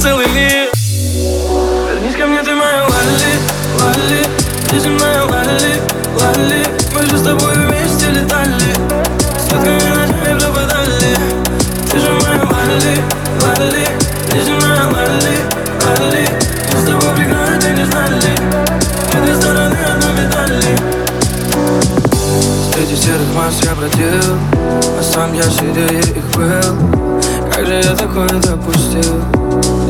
целый мир Вернись ко мне, ты моя Лали, Лали Ты же моя Лали, Лали Мы же с тобой вместе летали. Сладкими ночами пропадали. Ты же моя Лали, Лали Ты же моя Лали, Лали бродил А сам я сильнее их был Как же я такое допустил?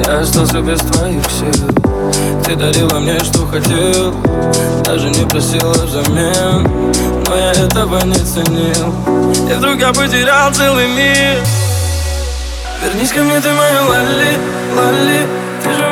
Я остался без твоих сил. Ты дарила мне, что хотел. Даже не просила взамен. Но я этого не ценил. И вдруг я потерял целый мир. Вернись ко мне, ты моя Лали, Лали